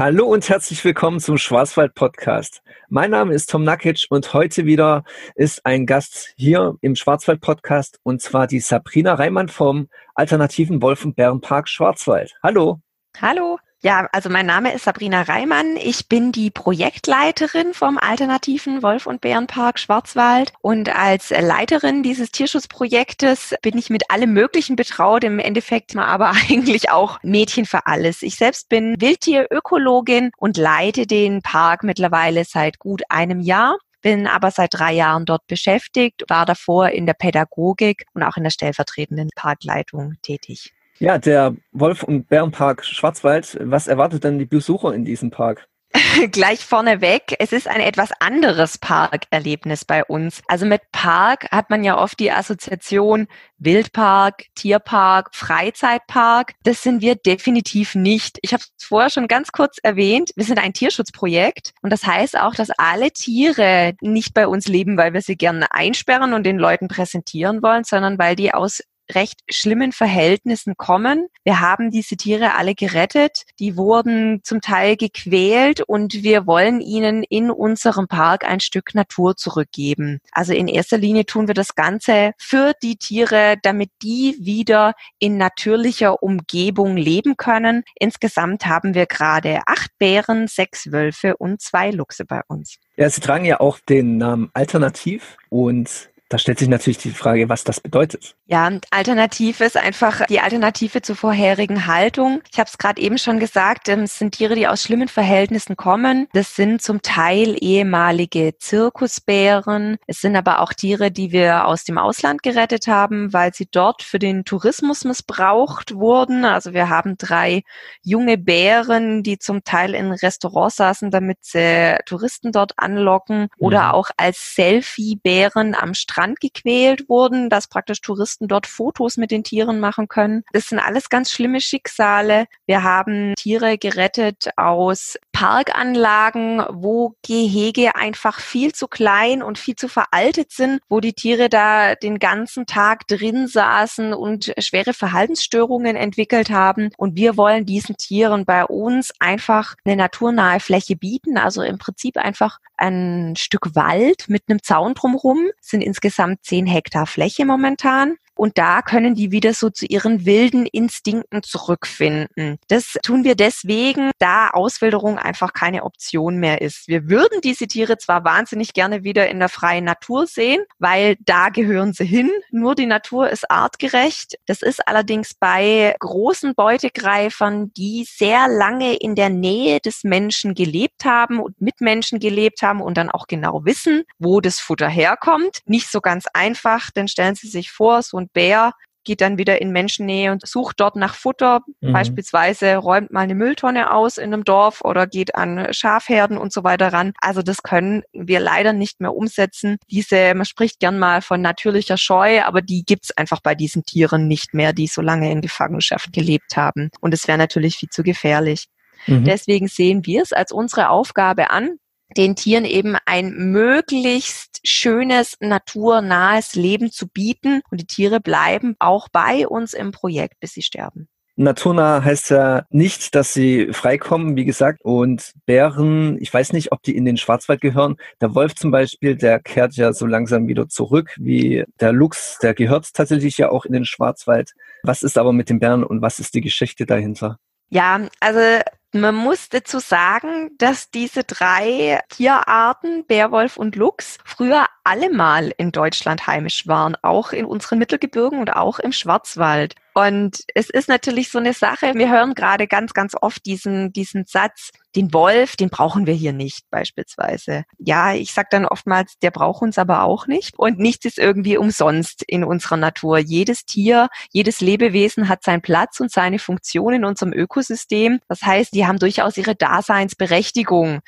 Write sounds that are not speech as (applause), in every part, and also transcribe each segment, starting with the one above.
Hallo und herzlich willkommen zum Schwarzwald Podcast. Mein Name ist Tom Nakic und heute wieder ist ein Gast hier im Schwarzwald Podcast und zwar die Sabrina Reimann vom Alternativen Wolf- und Bärenpark Schwarzwald. Hallo. Hallo. Ja, also mein Name ist Sabrina Reimann. Ich bin die Projektleiterin vom alternativen Wolf- und Bärenpark Schwarzwald. Und als Leiterin dieses Tierschutzprojektes bin ich mit allem Möglichen betraut, im Endeffekt aber (laughs) eigentlich auch Mädchen für alles. Ich selbst bin Wildtierökologin und leite den Park mittlerweile seit gut einem Jahr bin aber seit drei Jahren dort beschäftigt, war davor in der Pädagogik und auch in der stellvertretenden Parkleitung tätig. Ja, der Wolf- und Bärenpark Schwarzwald. Was erwartet denn die Besucher in diesem Park? (laughs) Gleich vorneweg, es ist ein etwas anderes Parkerlebnis bei uns. Also mit Park hat man ja oft die Assoziation Wildpark, Tierpark, Freizeitpark. Das sind wir definitiv nicht. Ich habe es vorher schon ganz kurz erwähnt. Wir sind ein Tierschutzprojekt und das heißt auch, dass alle Tiere nicht bei uns leben, weil wir sie gerne einsperren und den Leuten präsentieren wollen, sondern weil die aus recht schlimmen Verhältnissen kommen. Wir haben diese Tiere alle gerettet. Die wurden zum Teil gequält und wir wollen ihnen in unserem Park ein Stück Natur zurückgeben. Also in erster Linie tun wir das Ganze für die Tiere, damit die wieder in natürlicher Umgebung leben können. Insgesamt haben wir gerade acht Bären, sechs Wölfe und zwei Luchse bei uns. Ja, Sie tragen ja auch den Namen Alternativ und da stellt sich natürlich die Frage, was das bedeutet. Ja, Alternative ist einfach die Alternative zur vorherigen Haltung. Ich habe es gerade eben schon gesagt, ähm, es sind Tiere, die aus schlimmen Verhältnissen kommen. Das sind zum Teil ehemalige Zirkusbären. Es sind aber auch Tiere, die wir aus dem Ausland gerettet haben, weil sie dort für den Tourismus missbraucht wurden. Also wir haben drei junge Bären, die zum Teil in Restaurants saßen, damit sie Touristen dort anlocken oder mhm. auch als Selfie-Bären am Strand Strand gequält wurden, dass praktisch Touristen dort Fotos mit den Tieren machen können. Das sind alles ganz schlimme Schicksale. Wir haben Tiere gerettet aus Parkanlagen, wo Gehege einfach viel zu klein und viel zu veraltet sind, wo die Tiere da den ganzen Tag drin saßen und schwere Verhaltensstörungen entwickelt haben. Und wir wollen diesen Tieren bei uns einfach eine naturnahe Fläche bieten, also im Prinzip einfach ein Stück Wald mit einem Zaun drumherum, sind insgesamt insgesamt zehn Hektar Fläche momentan. Und da können die wieder so zu ihren wilden Instinkten zurückfinden. Das tun wir deswegen, da Auswilderung einfach keine Option mehr ist. Wir würden diese Tiere zwar wahnsinnig gerne wieder in der freien Natur sehen, weil da gehören sie hin. Nur die Natur ist artgerecht. Das ist allerdings bei großen Beutegreifern, die sehr lange in der Nähe des Menschen gelebt haben und mit Menschen gelebt haben und dann auch genau wissen, wo das Futter herkommt, nicht so ganz einfach. Denn stellen Sie sich vor, so ein Bär geht dann wieder in Menschennähe und sucht dort nach Futter, mhm. beispielsweise räumt mal eine Mülltonne aus in einem Dorf oder geht an Schafherden und so weiter ran. Also das können wir leider nicht mehr umsetzen. Diese, man spricht gern mal von natürlicher Scheu, aber die gibt's einfach bei diesen Tieren nicht mehr, die so lange in Gefangenschaft gelebt haben. Und es wäre natürlich viel zu gefährlich. Mhm. Deswegen sehen wir es als unsere Aufgabe an, den Tieren eben ein möglichst schönes, naturnahes Leben zu bieten. Und die Tiere bleiben auch bei uns im Projekt, bis sie sterben. Naturnah heißt ja nicht, dass sie freikommen, wie gesagt. Und Bären, ich weiß nicht, ob die in den Schwarzwald gehören. Der Wolf zum Beispiel, der kehrt ja so langsam wieder zurück, wie der Luchs, der gehört tatsächlich ja auch in den Schwarzwald. Was ist aber mit den Bären und was ist die Geschichte dahinter? Ja, also man muss dazu sagen, dass diese drei Tierarten, Bärwolf und Luchs, früher allemal in Deutschland heimisch waren, auch in unseren Mittelgebirgen und auch im Schwarzwald. Und es ist natürlich so eine Sache, wir hören gerade ganz, ganz oft diesen, diesen Satz, den Wolf, den brauchen wir hier nicht beispielsweise. Ja, ich sage dann oftmals, der braucht uns aber auch nicht. Und nichts ist irgendwie umsonst in unserer Natur. Jedes Tier, jedes Lebewesen hat seinen Platz und seine Funktion in unserem Ökosystem. Das heißt, die haben durchaus ihre Daseinsberechtigung.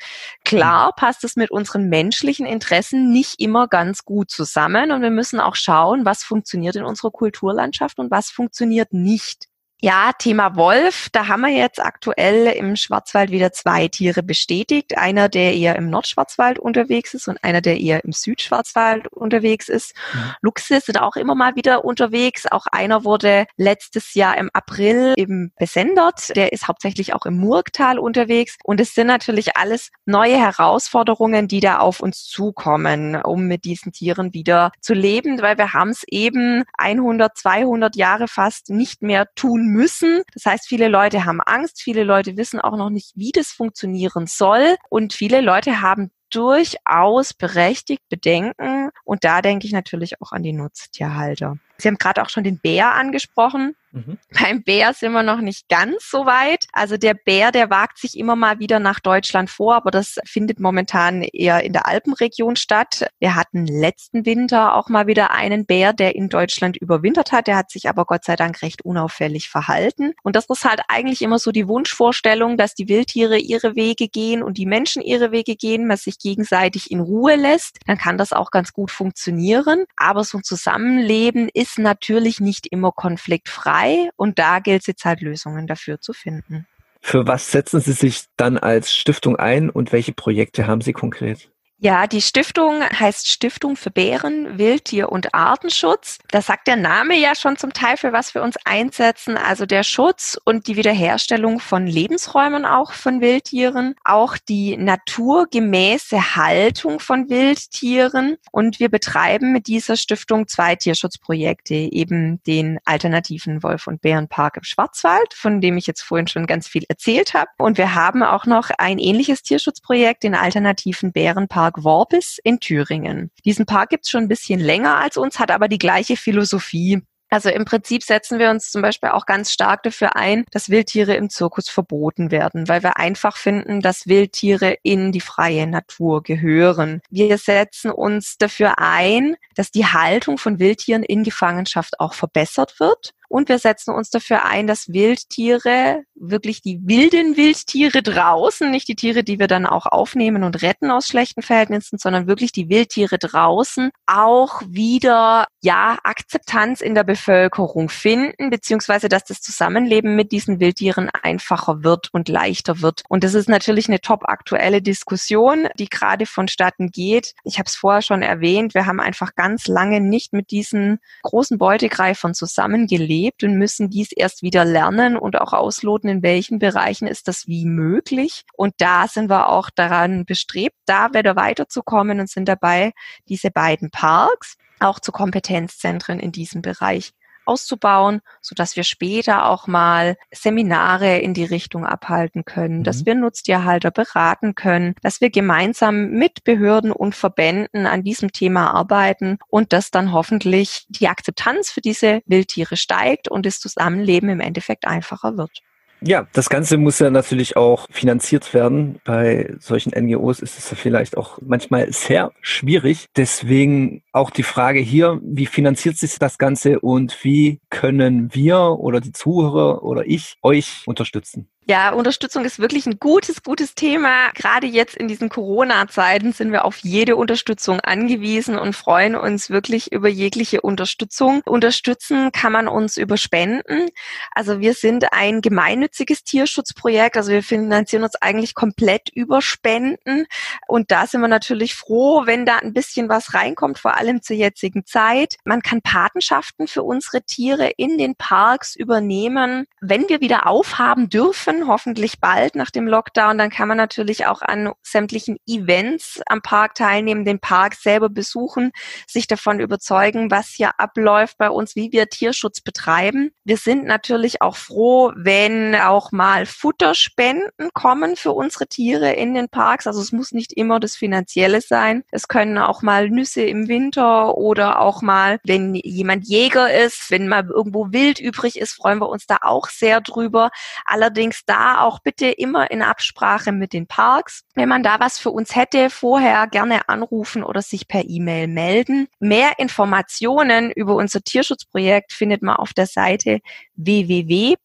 Klar passt es mit unseren menschlichen Interessen nicht immer ganz gut zusammen und wir müssen auch schauen, was funktioniert in unserer Kulturlandschaft und was funktioniert nicht. Ja, Thema Wolf. Da haben wir jetzt aktuell im Schwarzwald wieder zwei Tiere bestätigt. Einer, der eher im Nordschwarzwald unterwegs ist und einer, der eher im Südschwarzwald unterwegs ist. Mhm. Luchse sind auch immer mal wieder unterwegs. Auch einer wurde letztes Jahr im April eben besendert. Der ist hauptsächlich auch im Murgtal unterwegs. Und es sind natürlich alles neue Herausforderungen, die da auf uns zukommen, um mit diesen Tieren wieder zu leben, weil wir haben es eben 100, 200 Jahre fast nicht mehr tun müssen. Das heißt, viele Leute haben Angst, viele Leute wissen auch noch nicht, wie das funktionieren soll und viele Leute haben durchaus berechtigt Bedenken und da denke ich natürlich auch an die Nutztierhalter. Sie haben gerade auch schon den Bär angesprochen. Mhm. Beim Bär sind wir noch nicht ganz so weit. Also der Bär, der wagt sich immer mal wieder nach Deutschland vor, aber das findet momentan eher in der Alpenregion statt. Wir hatten letzten Winter auch mal wieder einen Bär, der in Deutschland überwintert hat. Der hat sich aber Gott sei Dank recht unauffällig verhalten. Und das ist halt eigentlich immer so die Wunschvorstellung, dass die Wildtiere ihre Wege gehen und die Menschen ihre Wege gehen, man sich gegenseitig in Ruhe lässt. Dann kann das auch ganz gut funktionieren. Aber so ein Zusammenleben ist natürlich nicht immer konfliktfrei frei und da gilt es jetzt halt Lösungen dafür zu finden. Für was setzen Sie sich dann als Stiftung ein und welche Projekte haben Sie konkret? Ja, die Stiftung heißt Stiftung für Bären, Wildtier und Artenschutz. Da sagt der Name ja schon zum Teil, für was wir uns einsetzen. Also der Schutz und die Wiederherstellung von Lebensräumen auch von Wildtieren, auch die naturgemäße Haltung von Wildtieren. Und wir betreiben mit dieser Stiftung zwei Tierschutzprojekte, eben den alternativen Wolf- und Bärenpark im Schwarzwald, von dem ich jetzt vorhin schon ganz viel erzählt habe. Und wir haben auch noch ein ähnliches Tierschutzprojekt, den alternativen Bärenpark Park Worbis in Thüringen. Diesen Park gibt's schon ein bisschen länger als uns, hat aber die gleiche Philosophie. Also im Prinzip setzen wir uns zum Beispiel auch ganz stark dafür ein, dass Wildtiere im Zirkus verboten werden, weil wir einfach finden, dass Wildtiere in die freie Natur gehören. Wir setzen uns dafür ein, dass die Haltung von Wildtieren in Gefangenschaft auch verbessert wird und wir setzen uns dafür ein, dass Wildtiere, wirklich die wilden Wildtiere draußen, nicht die Tiere, die wir dann auch aufnehmen und retten aus schlechten Verhältnissen, sondern wirklich die Wildtiere draußen auch wieder, ja, Akzeptanz in der Bevölkerung finden, beziehungsweise dass das Zusammenleben mit diesen Wildtieren einfacher wird und leichter wird. Und das ist natürlich eine top aktuelle Diskussion, die gerade vonstatten geht. Ich habe es vorher schon erwähnt, wir haben einfach ganz lange nicht mit diesen großen Beutegreifern zusammengelebt erlebt und müssen dies erst wieder lernen und auch ausloten, in welchen Bereichen ist das wie möglich. Und da sind wir auch daran bestrebt, da wieder weiterzukommen und sind dabei, diese beiden Parks auch zu Kompetenzzentren in diesem Bereich auszubauen, so dass wir später auch mal Seminare in die Richtung abhalten können, mhm. dass wir Nutztierhalter beraten können, dass wir gemeinsam mit Behörden und Verbänden an diesem Thema arbeiten und dass dann hoffentlich die Akzeptanz für diese Wildtiere steigt und das Zusammenleben im Endeffekt einfacher wird. Ja, das Ganze muss ja natürlich auch finanziert werden. Bei solchen NGOs ist es ja vielleicht auch manchmal sehr schwierig. Deswegen auch die Frage hier, wie finanziert sich das Ganze und wie können wir oder die Zuhörer oder ich euch unterstützen? Ja, Unterstützung ist wirklich ein gutes, gutes Thema. Gerade jetzt in diesen Corona-Zeiten sind wir auf jede Unterstützung angewiesen und freuen uns wirklich über jegliche Unterstützung. Unterstützen kann man uns über Spenden. Also wir sind ein gemeinnütziges Tierschutzprojekt. Also wir finanzieren uns eigentlich komplett über Spenden. Und da sind wir natürlich froh, wenn da ein bisschen was reinkommt, vor allem zur jetzigen Zeit. Man kann Patenschaften für unsere Tiere in den Parks übernehmen. Wenn wir wieder aufhaben dürfen, dürfen, hoffentlich bald nach dem Lockdown. Dann kann man natürlich auch an sämtlichen Events am Park teilnehmen, den Park selber besuchen, sich davon überzeugen, was hier abläuft bei uns, wie wir Tierschutz betreiben. Wir sind natürlich auch froh, wenn auch mal Futterspenden kommen für unsere Tiere in den Parks. Also es muss nicht immer das Finanzielle sein. Es können auch mal Nüsse im Winter oder auch mal, wenn jemand Jäger ist, wenn mal irgendwo Wild übrig ist, freuen wir uns da auch sehr drüber. Allerdings da auch bitte immer in Absprache mit den Parks. Wenn man da was für uns hätte, vorher gerne anrufen oder sich per E-Mail melden. Mehr Informationen über unser Tierschutzprojekt findet man auf der Seite www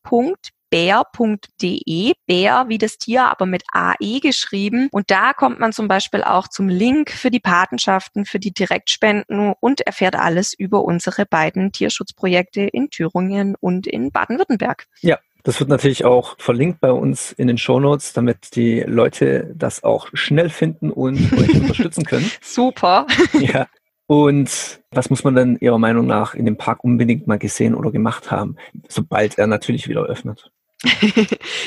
bär.de, Bär wie das Tier, aber mit AE geschrieben. Und da kommt man zum Beispiel auch zum Link für die Patenschaften, für die Direktspenden und erfährt alles über unsere beiden Tierschutzprojekte in Thüringen und in Baden-Württemberg. Ja, das wird natürlich auch verlinkt bei uns in den Shownotes, damit die Leute das auch schnell finden und euch (laughs) unterstützen können. Super. (laughs) Ja. Und was muss man denn Ihrer Meinung nach in dem Park unbedingt mal gesehen oder gemacht haben, sobald er natürlich wieder öffnet?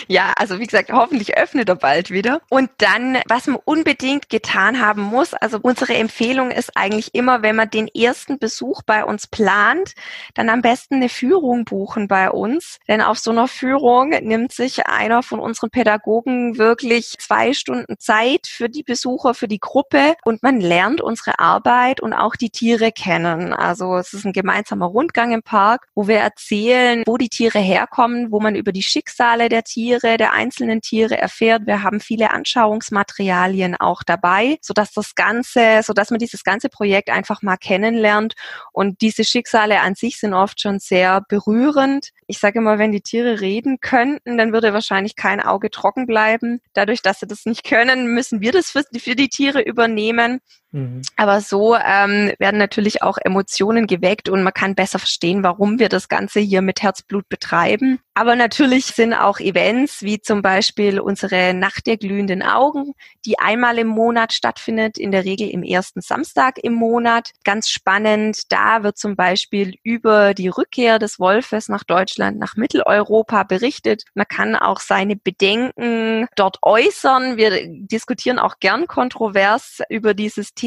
Ja, also wie gesagt, hoffentlich öffnet er bald wieder. Und dann, was man unbedingt getan haben muss, also unsere Empfehlung ist eigentlich immer, wenn man den ersten Besuch bei uns plant, dann am besten eine Führung buchen bei uns. Denn auf so einer Führung nimmt sich einer von unseren Pädagogen wirklich zwei Stunden Zeit für die Besucher, für die Gruppe und man lernt unsere Arbeit und auch die Tiere kennen. Also es ist ein gemeinsamer Rundgang im Park, wo wir erzählen, wo die Tiere herkommen, wo man über die Schicksale der Tiere, der einzelnen Tiere erfährt. Wir haben viele Anschauungsmaterialien auch dabei, sodass das Ganze, sodass man dieses ganze Projekt einfach mal kennenlernt. Und diese Schicksale an sich sind oft schon sehr berührend. Ich sage immer, wenn die Tiere reden könnten, dann würde wahrscheinlich kein Auge trocken bleiben. Dadurch, dass sie das nicht können, müssen wir das für, für die Tiere übernehmen. Mhm. Aber so ähm, werden natürlich auch Emotionen geweckt und man kann besser verstehen, warum wir das Ganze hier mit Herzblut betreiben. Aber natürlich sind auch Events wie zum Beispiel unsere Nacht der glühenden Augen, die einmal im Monat stattfindet, in der Regel im ersten Samstag im Monat. Ganz spannend, da wird zum Beispiel über die Rückkehr des Wolfes nach Deutschland, nach Mitteleuropa berichtet. Man kann auch seine Bedenken dort äußern. Wir diskutieren auch gern kontrovers über dieses Thema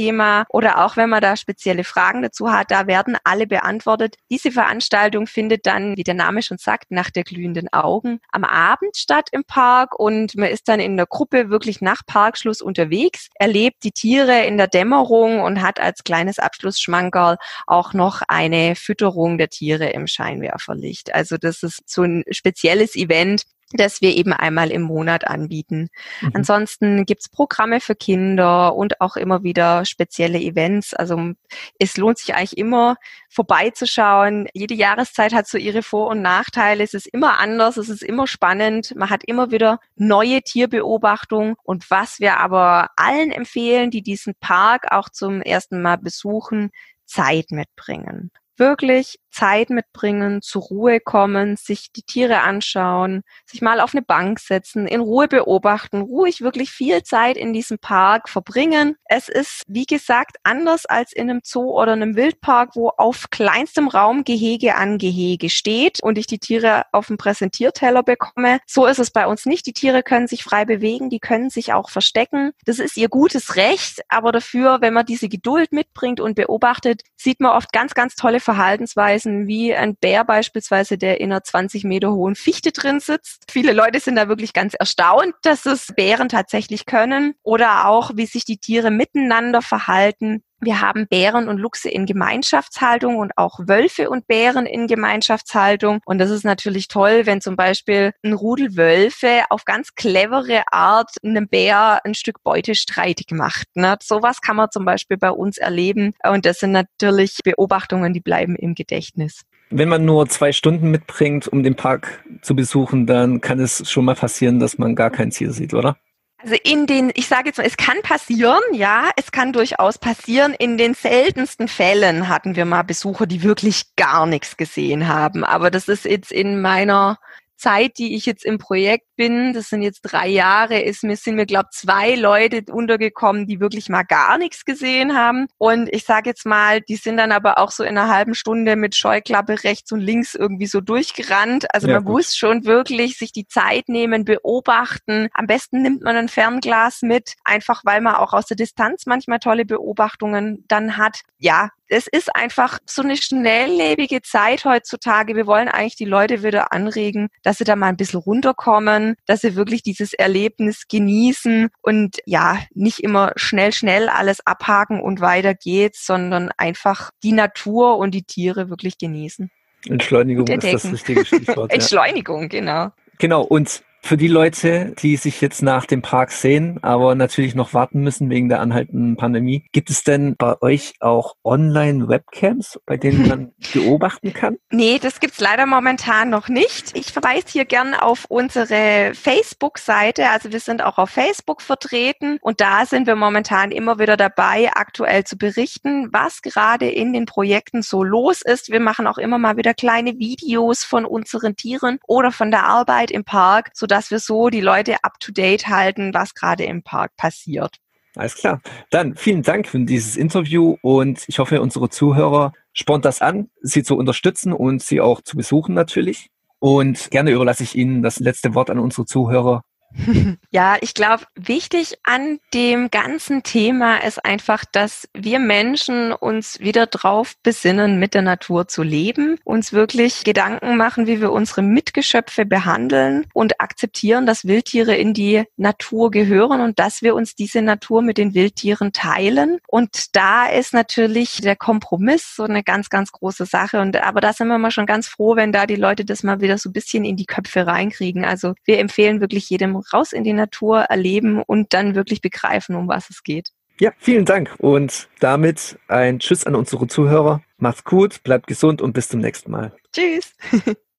oder auch wenn man da spezielle Fragen dazu hat, da werden alle beantwortet. Diese Veranstaltung findet dann, wie der Name schon sagt, nach der glühenden Augen am Abend statt im Park und man ist dann in der Gruppe wirklich nach Parkschluss unterwegs, erlebt die Tiere in der Dämmerung und hat als kleines Abschlussschmankerl auch noch eine Fütterung der Tiere im Scheinwerferlicht. Also das ist so ein spezielles Event, das wir eben einmal im Monat anbieten. Mhm. Ansonsten gibt's Programme für Kinder und auch immer wieder spezielle Events. Also es lohnt sich eigentlich immer vorbeizuschauen. Jede Jahreszeit hat so ihre Vor- und Nachteile. Es ist immer anders, es ist immer spannend. Man hat immer wieder neue Tierbeobachtungen. Und was wir aber allen empfehlen, die diesen Park auch zum ersten Mal besuchen, Zeit mitbringen wirklich Zeit mitbringen, zur Ruhe kommen, sich die Tiere anschauen, sich mal auf eine Bank setzen, in Ruhe beobachten, ruhig wirklich viel Zeit in diesem Park verbringen. Es ist, wie gesagt, anders als in einem Zoo oder einem Wildpark, wo auf kleinstem Raum Gehege an Gehege steht und ich die Tiere auf dem Präsentierteller bekomme. So ist es bei uns nicht. Die Tiere können sich frei bewegen, die können sich auch verstecken. Das ist ihr gutes Recht, aber dafür, wenn man diese Geduld mitbringt und beobachtet, sieht man oft ganz, ganz tolle Verhaltensweisen, wie ein Bär beispielsweise, der in einer 20 Meter hohen Fichte drin sitzt. Viele Leute sind da wirklich ganz erstaunt, dass es Bären tatsächlich können oder auch, wie sich die Tiere miteinander verhalten. Wir haben Bären und Luchse in Gemeinschaftshaltung und auch Wölfe und Bären in Gemeinschaftshaltung. Und das ist natürlich toll, wenn zum Beispiel ein Rudel Wölfe auf ganz clevere Art einem Bär ein Stück Beute streitig macht. Ne? Sowas kann man zum Beispiel bei uns erleben. Und das sind natürlich Beobachtungen, die bleiben im Gedächtnis. Wenn man nur zwei Stunden mitbringt, um den Park zu besuchen, dann kann es schon mal passieren, dass man gar kein Ziel sieht, oder? Also in den, ich sage jetzt mal, es kann passieren, ja, es kann durchaus passieren. In den seltensten Fällen hatten wir mal Besucher, die wirklich gar nichts gesehen haben. Aber das ist jetzt in meiner Zeit, die ich jetzt im Projekt bin, das sind jetzt drei Jahre, ist mir, sind mir, glaube zwei Leute untergekommen, die wirklich mal gar nichts gesehen haben. Und ich sage jetzt mal, die sind dann aber auch so in einer halben Stunde mit Scheuklappe rechts und links irgendwie so durchgerannt. Also ja, man gut. muss schon wirklich sich die Zeit nehmen, beobachten. Am besten nimmt man ein Fernglas mit, einfach weil man auch aus der Distanz manchmal tolle Beobachtungen dann hat. Ja, es ist einfach so eine schnelllebige Zeit heutzutage. Wir wollen eigentlich die Leute wieder anregen, dass sie da mal ein bisschen runterkommen, dass sie wirklich dieses Erlebnis genießen und ja, nicht immer schnell, schnell alles abhaken und weiter geht's, sondern einfach die Natur und die Tiere wirklich genießen. Entschleunigung ist das richtige Stichwort. (laughs) Entschleunigung, genau. Genau, und Für die Leute, die sich jetzt nach dem Park sehen, aber natürlich noch warten müssen wegen der anhaltenden Pandemie, gibt es denn bei euch auch Online-Webcams, bei denen man (laughs) beobachten kann? Nee, das gibt's leider momentan noch nicht. Ich verweise hier gern auf unsere Facebook-Seite. Also wir sind auch auf Facebook vertreten und da sind wir momentan immer wieder dabei, aktuell zu berichten, was gerade in den Projekten so los ist. Wir machen auch immer mal wieder kleine Videos von unseren Tieren oder von der Arbeit im Park, sodass wir so die Leute up to date halten, was gerade im Park passiert. Alles klar. Dann vielen Dank für dieses Interview und ich hoffe, unsere Zuhörer spornt das an, sie zu unterstützen und sie auch zu besuchen natürlich. Und gerne überlasse ich Ihnen das letzte Wort an unsere Zuhörer. Ja, ich glaube, wichtig an dem ganzen Thema ist einfach, dass wir Menschen uns wieder drauf besinnen, mit der Natur zu leben, uns wirklich Gedanken machen, wie wir unsere Mitgeschöpfe behandeln und akzeptieren, dass Wildtiere in die Natur gehören und dass wir uns diese Natur mit den Wildtieren teilen. Und da ist natürlich der Kompromiss so eine ganz, ganz große Sache. Und aber da sind wir mal schon ganz froh, wenn da die Leute das mal wieder so ein bisschen in die Köpfe reinkriegen. Also wir empfehlen wirklich jedem raus in die Natur erleben und dann wirklich begreifen, um was es geht. Ja, vielen Dank und damit ein Tschüss an unsere Zuhörer. Macht's gut, bleibt gesund und bis zum nächsten Mal. Tschüss. (laughs)